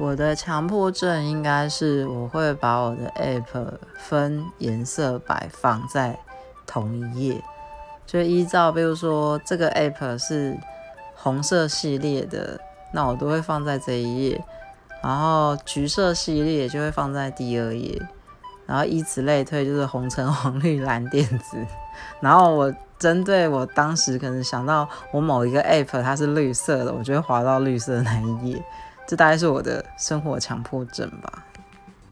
我的强迫症应该是我会把我的 app 分颜色摆放在同一页，就依照比如说这个 app 是红色系列的，那我都会放在这一页，然后橘色系列就会放在第二页，然后以此类推，就是红橙黄绿蓝靛紫，然后我针对我当时可能想到我某一个 app 它是绿色的，我就会滑到绿色那一页。这大概是我的生活强迫症吧。